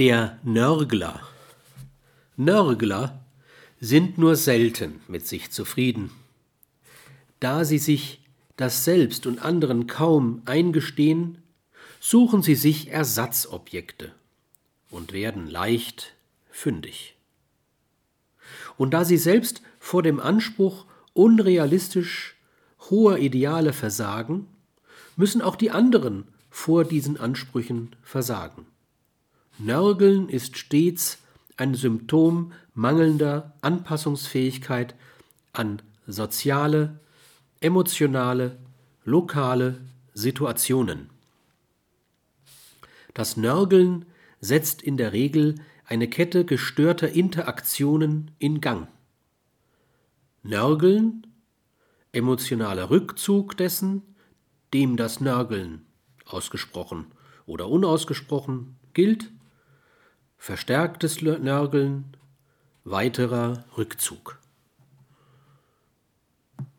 Der Nörgler. Nörgler sind nur selten mit sich zufrieden. Da sie sich das selbst und anderen kaum eingestehen, suchen sie sich Ersatzobjekte und werden leicht fündig. Und da sie selbst vor dem Anspruch unrealistisch hoher Ideale versagen, müssen auch die anderen vor diesen Ansprüchen versagen. Nörgeln ist stets ein Symptom mangelnder Anpassungsfähigkeit an soziale, emotionale, lokale Situationen. Das Nörgeln setzt in der Regel eine Kette gestörter Interaktionen in Gang. Nörgeln, emotionaler Rückzug dessen, dem das Nörgeln ausgesprochen oder unausgesprochen gilt, verstärktes Nörgeln, weiterer Rückzug.